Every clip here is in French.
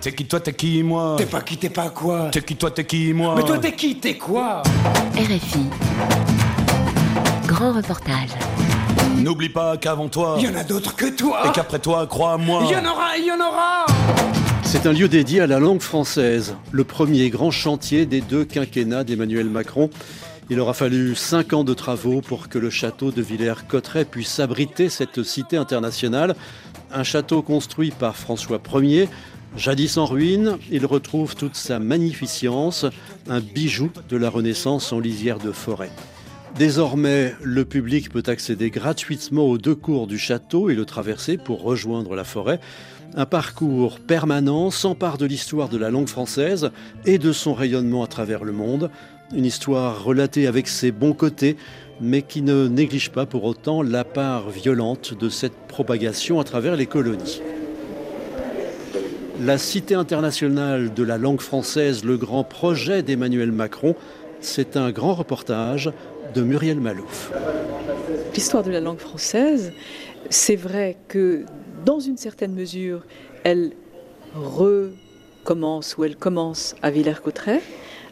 T'es qui toi, t'es qui moi T'es pas qui, t'es pas quoi T'es qui toi, t'es qui moi Mais toi t'es qui, t'es quoi RFI. Grand reportage. N'oublie pas qu'avant toi, Il y en a d'autres que toi et qu'après toi, crois-moi. Il y en aura, il y en aura C'est un lieu dédié à la langue française, le premier grand chantier des deux quinquennats d'Emmanuel Macron. Il aura fallu cinq ans de travaux pour que le château de Villers-Cotterêts puisse abriter cette cité internationale. Un château construit par François Ier. Jadis en ruine, il retrouve toute sa magnificence, un bijou de la Renaissance en lisière de forêt. Désormais, le public peut accéder gratuitement aux deux cours du château et le traverser pour rejoindre la forêt. Un parcours permanent s'empare de l'histoire de la langue française et de son rayonnement à travers le monde. Une histoire relatée avec ses bons côtés, mais qui ne néglige pas pour autant la part violente de cette propagation à travers les colonies. La Cité internationale de la langue française, le grand projet d'Emmanuel Macron, c'est un grand reportage de Muriel Malouf. L'histoire de la langue française, c'est vrai que dans une certaine mesure, elle recommence ou elle commence à Villers-Cotterêts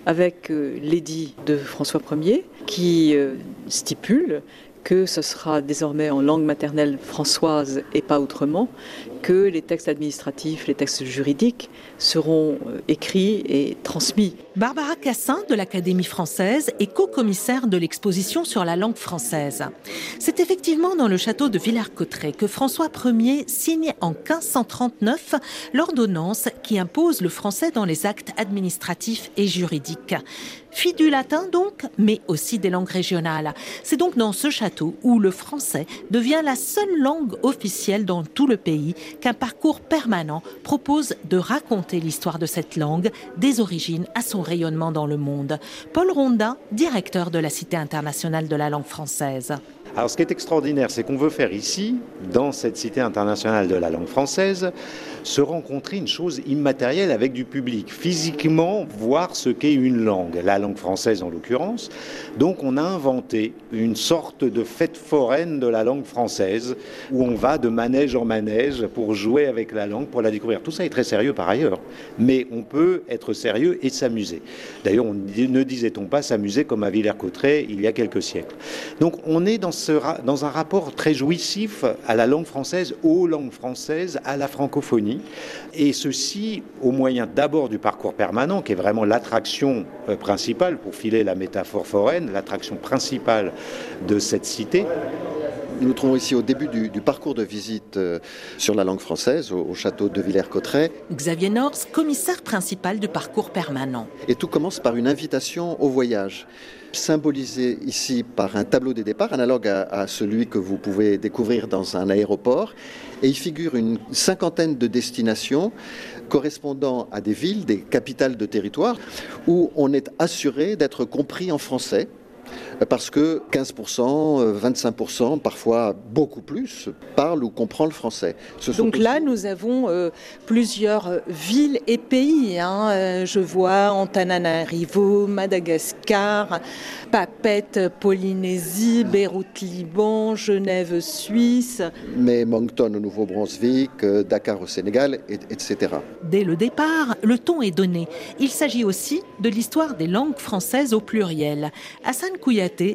avec euh, l'édit de François Ier qui euh, stipule que ce sera désormais en langue maternelle françoise et pas autrement, que les textes administratifs, les textes juridiques seront euh, écrits et transmis. Barbara Cassin de l'Académie française est co-commissaire de l'exposition sur la langue française. C'est effectivement dans le château de Villers-Cotterêts que François Ier signe en 1539 l'ordonnance qui impose le français dans les actes administratifs et juridiques. Fille du latin donc, mais aussi des langues régionales. C'est donc dans ce château où le français devient la seule langue officielle dans tout le pays qu'un parcours permanent propose de raconter l'histoire de cette langue, des origines à son rayonnement dans le monde. Paul Rondin, directeur de la Cité internationale de la langue française. Alors ce qui est extraordinaire, c'est qu'on veut faire ici, dans cette Cité internationale de la langue française, se rencontrer une chose immatérielle avec du public, physiquement voir ce qu'est une langue, la langue française en l'occurrence. Donc on a inventé une sorte de fête foraine de la langue française, où on va de manège en manège pour jouer avec la langue, pour la découvrir. Tout ça est très sérieux par ailleurs, mais on peut être sérieux et s'amuser. D'ailleurs, ne disait-on pas s'amuser comme à Villers-Cotterêts il y a quelques siècles. Donc on est dans, dans un rapport très jouissif à la langue française, aux langues françaises, à la francophonie. Et ceci au moyen d'abord du parcours permanent, qui est vraiment l'attraction euh, principale, pour filer la métaphore foraine, l'attraction principale de cette cité. Nous nous trouvons ici au début du, du parcours de visite euh, sur la langue française au, au château de Villers-Cotterêts. Xavier Nors, commissaire principal du parcours permanent. Et tout commence par une invitation au voyage, symbolisée ici par un tableau des départs, analogue à, à celui que vous pouvez découvrir dans un aéroport. Et il figure une cinquantaine de destinations correspondant à des villes, des capitales de territoire, où on est assuré d'être compris en français parce que 15%, 25%, parfois beaucoup plus, parlent ou comprennent le français. Ce Donc là, aussi... nous avons euh, plusieurs villes et pays. Hein. Euh, je vois Antananarivo, Madagascar, Papette, Polynésie, Beyrouth, Liban, Genève, Suisse. Mais Moncton au Nouveau-Brunswick, euh, Dakar au Sénégal, et, etc. Dès le départ, le ton est donné. Il s'agit aussi de l'histoire des langues françaises au pluriel. Hassan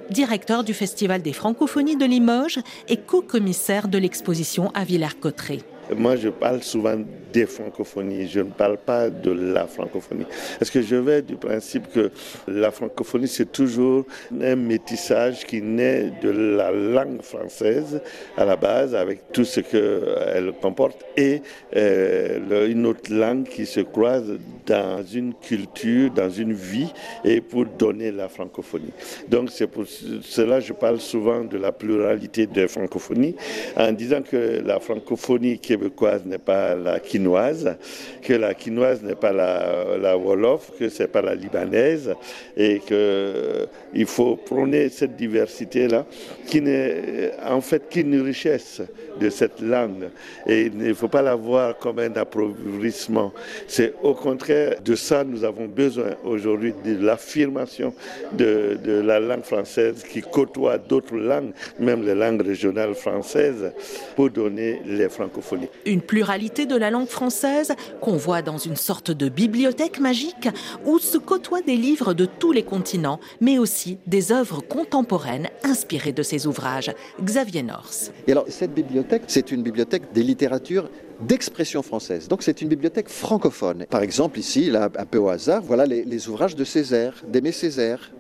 Directeur du Festival des francophonies de Limoges et co-commissaire de l'exposition à Villers-Cotterêts. Moi, je parle souvent des francophonies, je ne parle pas de la francophonie. Parce que je vais du principe que la francophonie, c'est toujours un métissage qui naît de la langue française à la base, avec tout ce qu'elle comporte, et euh, une autre langue qui se croise dans une culture, dans une vie, et pour donner la francophonie. Donc, c'est pour cela que je parle souvent de la pluralité des francophonies, en disant que la francophonie québécoise n'est pas la quinoise, que la quinoise n'est pas la, wolof, que c'est pas la libanaise, et que euh, il faut prôner cette diversité là, qui n'est en fait qu'une richesse de cette langue, et il ne faut pas la voir comme un appauvrissement. C'est au contraire. De ça, nous avons besoin aujourd'hui de l'affirmation de, de la langue française qui côtoie d'autres langues, même les langues régionales françaises, pour donner les francophonies. Une pluralité de la langue française qu'on voit dans une sorte de bibliothèque magique où se côtoient des livres de tous les continents, mais aussi des œuvres contemporaines inspirées de ces ouvrages. Xavier Norse. Et alors, cette bibliothèque, c'est une bibliothèque des littératures d'expression française. Donc c'est une bibliothèque francophone. Par exemple, ici, là, un peu au hasard, voilà les, les ouvrages de Césaire, d'Aimé Césaire.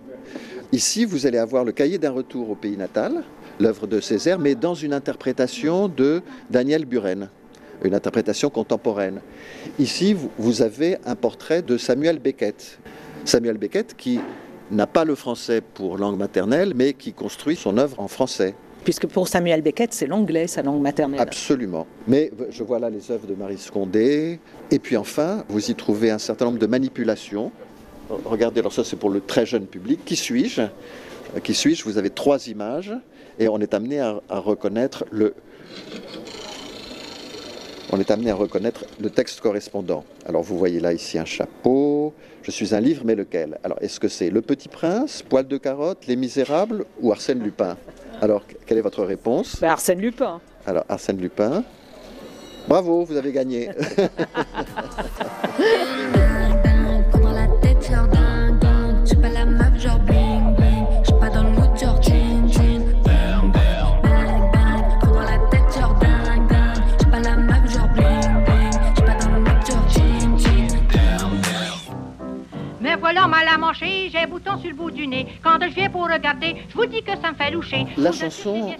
Ici, vous allez avoir le cahier d'un retour au pays natal, l'œuvre de Césaire, mais dans une interprétation de Daniel Buren, une interprétation contemporaine. Ici, vous- avez un portrait de Samuel Beckett. Samuel Beckett qui n'a pas le français pour langue maternelle, mais qui construit son œuvre en français. Puisque pour Samuel Beckett, c'est l'anglais, sa langue maternelle. Absolument. Mais je vois là les œuvres de Marie Scondé. Et puis enfin, vous y trouvez un certain nombre de manipulations. Regardez, alors ça c'est pour le très jeune public. Qui suis-je? Euh, Qui suis-je? Vous avez trois images et on est amené à, à reconnaître le. On est amené à reconnaître le texte correspondant. Alors vous voyez là ici un chapeau. Je suis un livre, mais lequel? Alors est-ce que c'est Le Petit Prince, Poil de carotte, Les Misérables ou Arsène Lupin? Alors quelle est votre réponse? Ben, Arsène Lupin. alors, Arsène Lupin. Bravo, vous avez gagné. voilà mal à manger, j'ai un bouton sur le bout du nez. Quand je viens pour regarder, je vous dis que ça me fait loucher. La chanson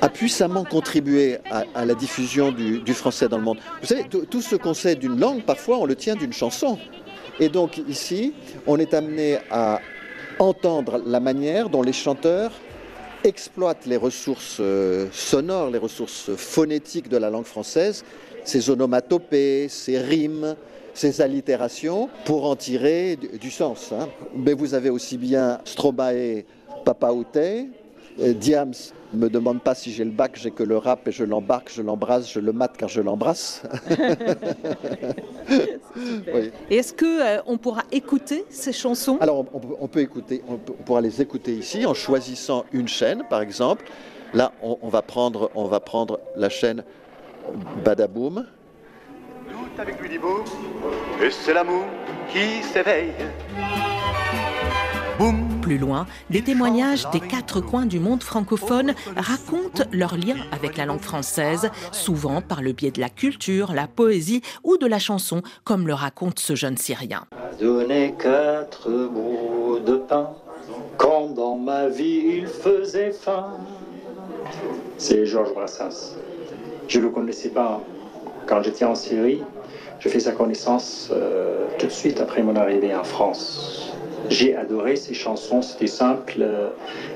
a puissamment contribué à, à la diffusion du, du français dans le monde. Vous savez, tout tout ce qu'on sait d'une langue, parfois, on le tient d'une chanson. Et donc, ici, on est amené à entendre la manière dont les chanteurs exploitent les ressources euh, sonores, les ressources phonétiques de la langue française, ses onomatopées, ses rimes, ses allitérations, pour en tirer du, du sens. hein. Mais vous avez aussi bien Stromae, Papa Outé, euh, Diams me demande pas si j'ai le bac, j'ai que le rap et je l'embarque, je l'embrasse, je le mate car je l'embrasse. Oui. Et est-ce que euh, on pourra écouter ces chansons? Alors, on, on peut, écouter, on, peut- on pourra les écouter ici en choisissant une chaîne, par exemple. Là, on, on va prendre, on va prendre la chaîne Badaboum. Avec lui dit boum, et c'est l'amour qui s'éveille. Plus loin, des témoignages des quatre coins du monde francophone racontent leur lien avec la langue française, souvent par le biais de la culture, la poésie ou de la chanson, comme le raconte ce jeune Syrien. Donner quatre bouts de pain quand dans ma vie il faisait faim. C'est Georges Brassens. Je ne le connaissais pas quand j'étais en Syrie. Je fais sa connaissance euh, tout de suite après mon arrivée en France. J'ai adoré ses chansons, c'était simple, euh,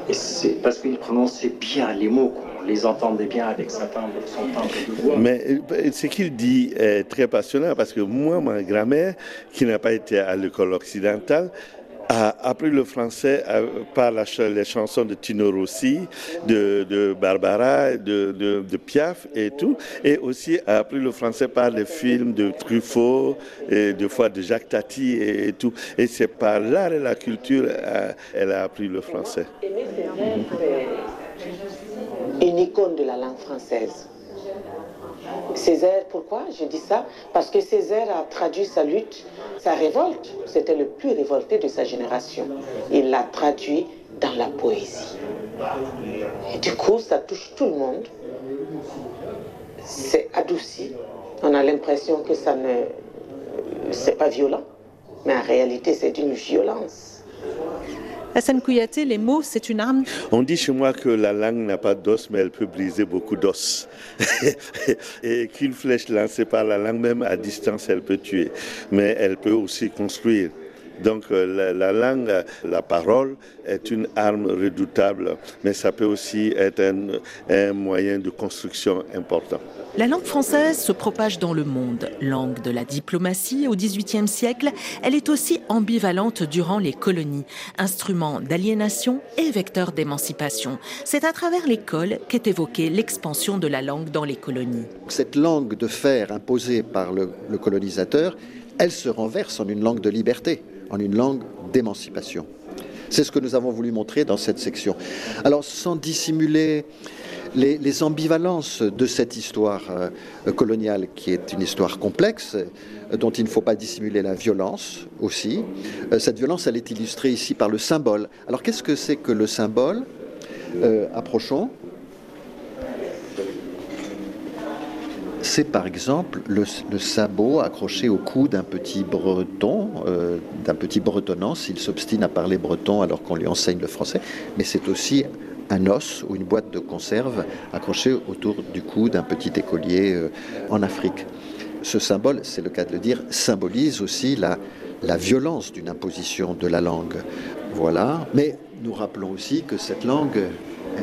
et c'est parce qu'il prononçait bien les mots, quoi. on les entendait bien avec sa timbre, son timbre de voix. Mais euh, ce qu'il dit est très passionnant parce que moi, ma grand-mère, qui n'a pas été à l'école occidentale, a appris le français euh, par les chansons de Tino Rossi, de, de Barbara, de, de, de Piaf et tout, et aussi a appris le français par les films de Truffaut, et des fois de Jacques Tati et, et tout. Et c'est par l'art et la culture euh, elle a appris le français. une icône de la langue française. Césaire, pourquoi je dis ça? Parce que Césaire a traduit sa lutte, sa révolte. C'était le plus révolté de sa génération. Il l'a traduit dans la poésie. Et du coup, ça touche tout le monde. C'est adouci. On a l'impression que ça ne. C'est pas violent. Mais en réalité, c'est d'une violence. Hassan Kouyaté, les mots, c'est une arme. On dit chez moi que la langue n'a pas d'os, mais elle peut briser beaucoup d'os. Et qu'une flèche lancée par la langue, même à distance, elle peut tuer. Mais elle peut aussi construire. Donc euh, la, la langue, la parole est une arme redoutable, mais ça peut aussi être un, un moyen de construction important. La langue française se propage dans le monde. Langue de la diplomatie au XVIIIe siècle, elle est aussi ambivalente durant les colonies, instrument d'aliénation et vecteur d'émancipation. C'est à travers l'école qu'est évoquée l'expansion de la langue dans les colonies. Cette langue de fer imposée par le, le colonisateur, elle se renverse en une langue de liberté, en une langue d'émancipation. C'est ce que nous avons voulu montrer dans cette section. Alors, sans dissimuler les, ambivalences de cette histoire euh, coloniale, qui est une histoire complexe, euh, dont il ne faut pas dissimuler la violence aussi, euh, cette violence, elle est illustrée ici par le symbole. Alors, qu'est-ce que c'est que le symbole? Approchons. C'est par exemple le, sabot accroché au cou d'un petit breton, euh, d'un petit bretonnant, s'il s'obstine à parler breton alors qu'on lui enseigne le français, mais c'est aussi un os ou une boîte de conserve accrochée autour du cou d'un petit écolier euh, en Afrique. Ce symbole, c'est le cas de le dire, symbolise aussi la, violence d'une imposition de la langue. Voilà. Mais nous rappelons aussi que cette langue,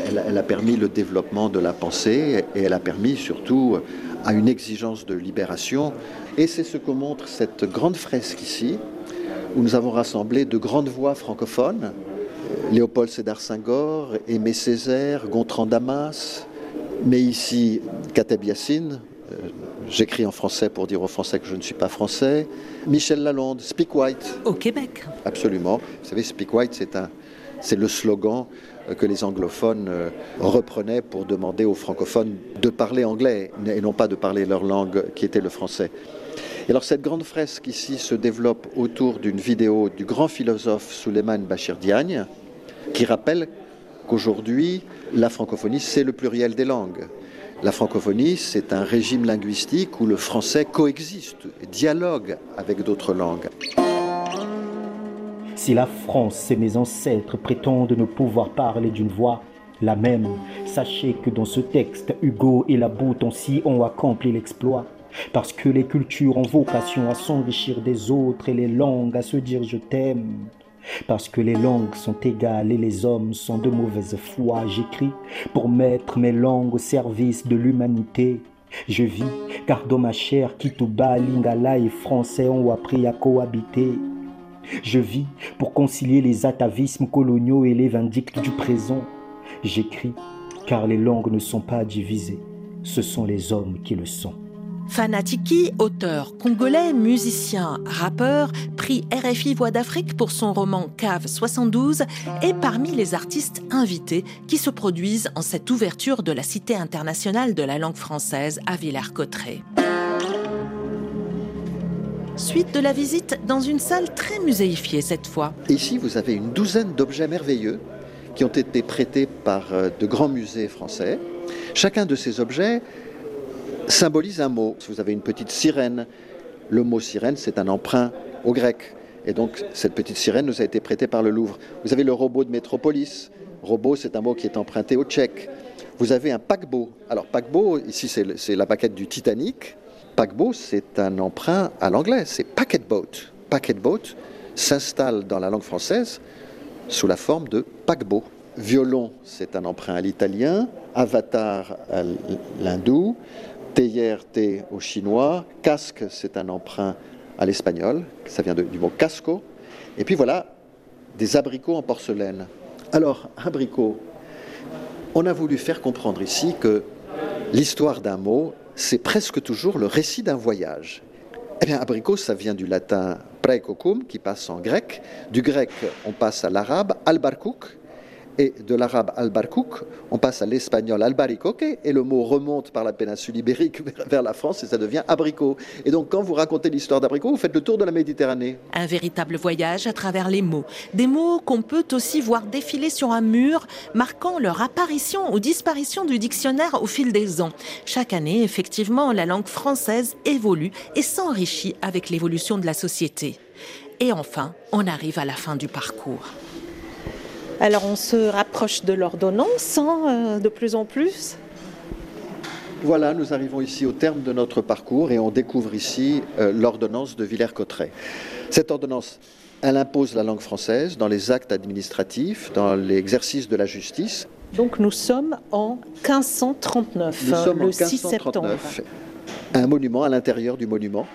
elle, a permis le développement de la pensée et elle a permis surtout à une exigence de libération. Et c'est ce que montre cette grande fresque ici, où nous avons rassemblé de grandes voix francophones, Léopold Sédar Senghor, Aimé Césaire, Gontran Damas, mais ici Kateb Yassine, euh, j'écris en français pour dire aux Français que je ne suis pas français, Michel Lalonde, Speak White. Au Québec. Absolument. Vous savez, Speak White, c'est un, c'est le slogan que les anglophones euh, reprenaient pour demander aux francophones de parler anglais et non pas de parler leur langue qui était le français. Et alors cette grande fresque ici se développe autour d'une vidéo du grand philosophe Suleiman Bachir Diagne qui rappelle qu'aujourd'hui la francophonie c'est le pluriel des langues. La francophonie, c'est un régime linguistique où le français coexiste, dialogue avec d'autres langues. Si la France et mes ancêtres prétendent ne pouvoir parler d'une voix la même, sachez que dans ce texte, Hugo et la Boutonsi ont accompli l'exploit. Parce que les cultures ont vocation à s'enrichir des autres et les langues à se dire je t'aime. Parce que les langues sont égales et les hommes sont de mauvaise foi, j'écris pour mettre mes langues au service de l'humanité. Je vis car dans ma chair, Kituba, Lingala et Français ont appris à cohabiter. Je vis pour concilier les atavismes coloniaux et les vindictes du présent. J'écris car les langues ne sont pas divisées, ce sont les hommes qui le sont. Fanatiki, auteur congolais, musicien, rappeur, prix RFI Voix d'Afrique pour son roman Cave 72 est parmi les artistes invités qui se produisent en cette ouverture de la Cité internationale de la langue française à Villers-Cotterêts. Suite de la visite dans une salle très muséifiée cette fois. Ici, vous avez une douzaine d'objets merveilleux qui ont été prêtés par euh, de grands musées français. Chacun de ces objets symbolise un mot. Vous avez une petite sirène. Le mot sirène, c'est un emprunt au grec. Et donc, cette petite sirène nous a été prêtée par le Louvre. Vous avez le robot de Métropolis. Robot, c'est un mot qui est emprunté au tchèque. Vous avez un paquebot. Alors, paquebot, ici, c'est la paquette du Titanic. Paquebot, c'est un emprunt à l'anglais. C'est packet boat. Packet boat s'installe dans la langue française sous la forme de paquebot. Violon, c'est un emprunt à l'italien. Avatar à l'hindou thé au chinois, casque c'est un emprunt à l'espagnol, ça vient du mot casco, et puis voilà des abricots en porcelaine. Alors, abricot, on a voulu faire comprendre ici que l'histoire d'un mot, c'est presque toujours le récit d'un voyage. Eh bien, abricot, ça vient du latin praecocum, qui passe en grec. Du grec, on passe à l'arabe, albarkouk, et de l'arabe al-Barkouk, on passe à l'espagnol al-Baricoque, et le mot remonte par la péninsule ibérique vers la France et ça devient abricot. Et donc quand vous racontez l'histoire d'abricot, vous faites le tour de la Méditerranée. Un véritable voyage à travers les mots. Des mots qu'on peut aussi voir défiler sur un mur, marquant leur apparition ou disparition du dictionnaire au fil des ans. Chaque année, effectivement, la langue française évolue et s'enrichit avec l'évolution de la société. Et enfin, on arrive à la fin du parcours. Alors on se rapproche de l'ordonnance hein, euh, de plus en plus. Voilà, nous arrivons ici au terme de notre parcours et on découvre ici euh, l'ordonnance de Villers-Cotterêts. Cette ordonnance, elle impose la langue française dans les actes administratifs, dans l'exercice de la justice. Donc nous sommes en 1539, nous sommes le en 6 septembre. 1539. Un monument à l'intérieur du monument.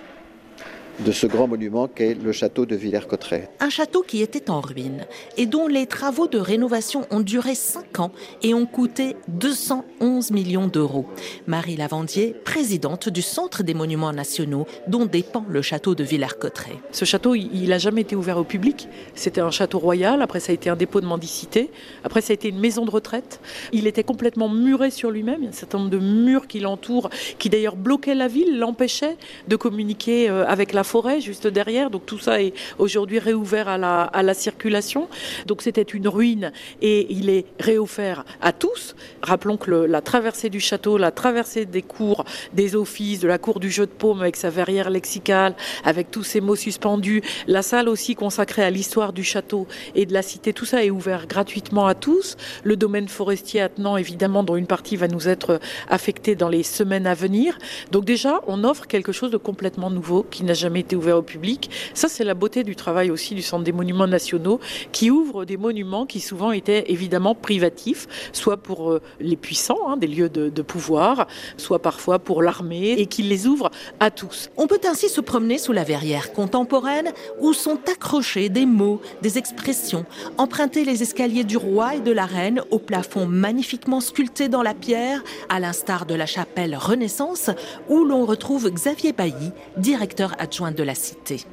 De ce grand monument qu'est le château de Villers-Cotterêts. Un château qui était en ruine et dont les travaux de rénovation ont duré 5 ans et ont coûté 211 millions d'euros. Marie Lavandier, présidente du Centre des monuments nationaux dont dépend le château de Villers-Cotterêts. Ce château, il n'a jamais été ouvert au public. C'était un château royal, après ça a été un dépôt de mendicité, après ça a été une maison de retraite. Il était complètement muré sur lui-même, il y a un certain nombre de murs qui l'entourent, qui d'ailleurs bloquaient la ville, l'empêchaient de communiquer euh, avec la forêt juste derrière. Donc tout ça est aujourd'hui réouvert à la, à la circulation. Donc c'était une ruine et il est réoffert à tous. Rappelons que la traversée du château, la traversée des cours, des offices, de la cour du jeu de paume avec sa verrière lexicale, avec tous ces mots suspendus, la salle aussi consacrée à l'histoire du château et de la cité, tout ça est ouvert gratuitement à tous. Le domaine forestier attenant, évidemment, dont une partie va nous être affectée dans les semaines à venir. Donc déjà, on offre quelque chose de complètement nouveau qui n'a jamais été ouvert au public. Ça, c'est la beauté du travail aussi du Centre des monuments nationaux qui ouvre des monuments qui souvent étaient évidemment privatifs, soit pour euh, les puissants, hein, des lieux de, de pouvoir, soit parfois pour l'armée, et qui les ouvre à tous. On peut ainsi se promener sous la verrière contemporaine où sont accrochés des mots, des expressions, emprunter les escaliers du roi et de la reine au plafond magnifiquement sculpté dans la pierre, à l'instar de la chapelle Renaissance où l'on retrouve Xavier Bailly, directeur adjoint de la.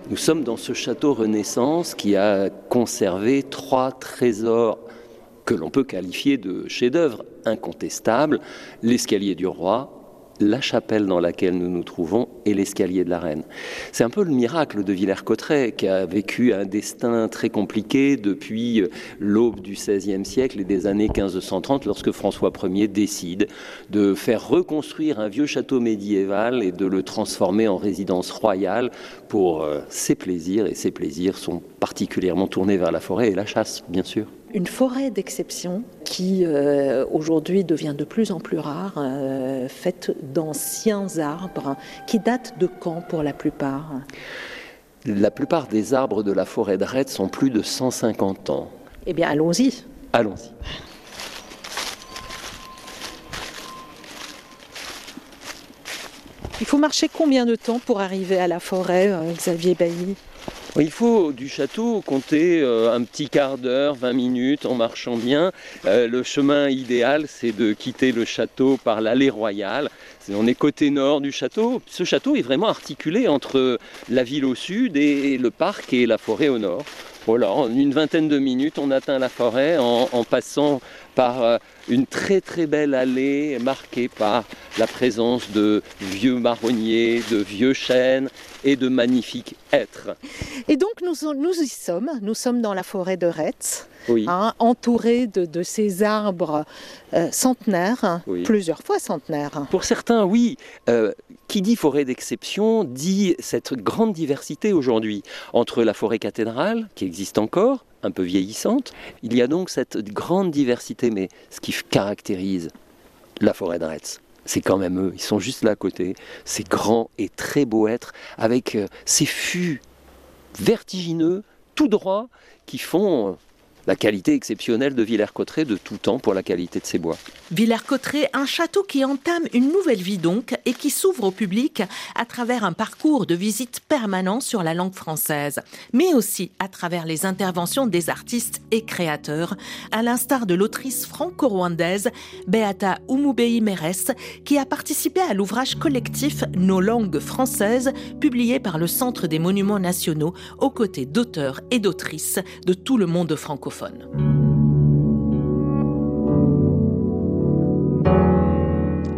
Nous sommes dans ce château Renaissance qui a conservé trois trésors que l'on peut qualifier de chefs-d'œuvre incontestables l'escalier du roi, la chapelle dans laquelle nous nous trouvons et l'escalier de la reine. C'est un peu le miracle de Villers-Cotterêts qui a vécu un destin très compliqué depuis l'aube du XVIe siècle et des années 1530 lorsque François Ier décide de faire reconstruire un vieux château médiéval et de le transformer en résidence royale pour euh, ses plaisirs et ses plaisirs sont particulièrement tournés vers la forêt et la chasse bien sûr une forêt d'exception qui euh, aujourd'hui devient de plus en plus rare, euh, faite d'anciens arbres qui datent de quand pour la plupart? La plupart des arbres de la forêt de Retz sont plus de 150 ans. Eh bien, allons-y. Allons-y. Il faut marcher combien de temps pour arriver à la forêt, euh, Xavier Bailly? Il faut du château compter euh, un petit quart d'heure, 20 minutes en marchant bien. Euh, le chemin idéal, c'est de quitter le château par l'allée royale. On est côté nord du château. Ce château est vraiment articulé entre la ville au sud et le parc et la forêt au nord. Voilà, en une vingtaine de minutes, on atteint la forêt en, en passant par euh, une très très belle allée marquée par la présence de vieux marronniers, de vieux chênes et de magnifiques hêtres. Et donc nous, nous y sommes, nous sommes dans la forêt de Retz, oui. hein, entourés de, de, ces arbres euh, centenaires, oui. plusieurs fois centenaires. Pour certains, oui. Euh, qui dit forêt d'exception dit cette grande diversité aujourd'hui entre la forêt cathédrale, qui existe encore, un peu vieillissante. Il y a donc cette grande diversité, mais ce qui caractérise la forêt de Retz, c'est quand même eux, ils sont juste là à côté, ces grands et très beaux êtres, avec euh, ces fûts vertigineux, tout droits, qui font la qualité exceptionnelle de Villers-Cotterêts de tout temps pour la qualité de ses bois. Villers-Cotterêts, un château qui entame une nouvelle vie donc et qui s'ouvre au public à travers un parcours de visite permanent sur la langue française, mais aussi à travers les interventions des artistes et créateurs, à l'instar de l'autrice franco-rwandaise Beata Umubei Meres, qui a participé à l'ouvrage collectif Nos langues françaises, publié par le Centre des monuments nationaux, aux côtés d'auteurs et d'autrices de tout le monde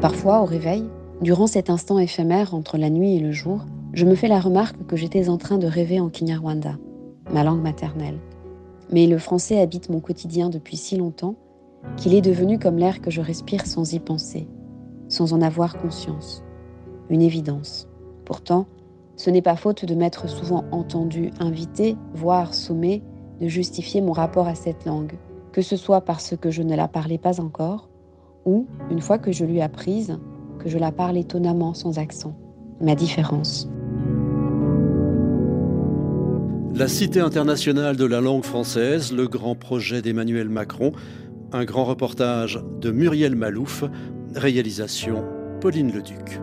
Parfois, au réveil, durant cet instant éphémère entre la nuit et le jour, je me fais la remarque que j'étais en train de rêver en Kinyarwanda, ma langue maternelle. Mais le français habite mon quotidien depuis si longtemps qu'il est devenu comme l'air que je respire sans y penser, sans en avoir conscience. Une évidence. Pourtant, ce n'est pas faute de m'être souvent entendu invité, voire sommé, de justifier mon rapport à cette langue, que ce soit parce que je ne la parlais pas encore, ou, une fois que je l'eus apprise, que je la parle étonnamment sans accent. Ma différence. La Cité internationale de la langue française, le grand projet d'Emmanuel Macron, un grand reportage de Muriel Malouf, réalisation Pauline Leduc.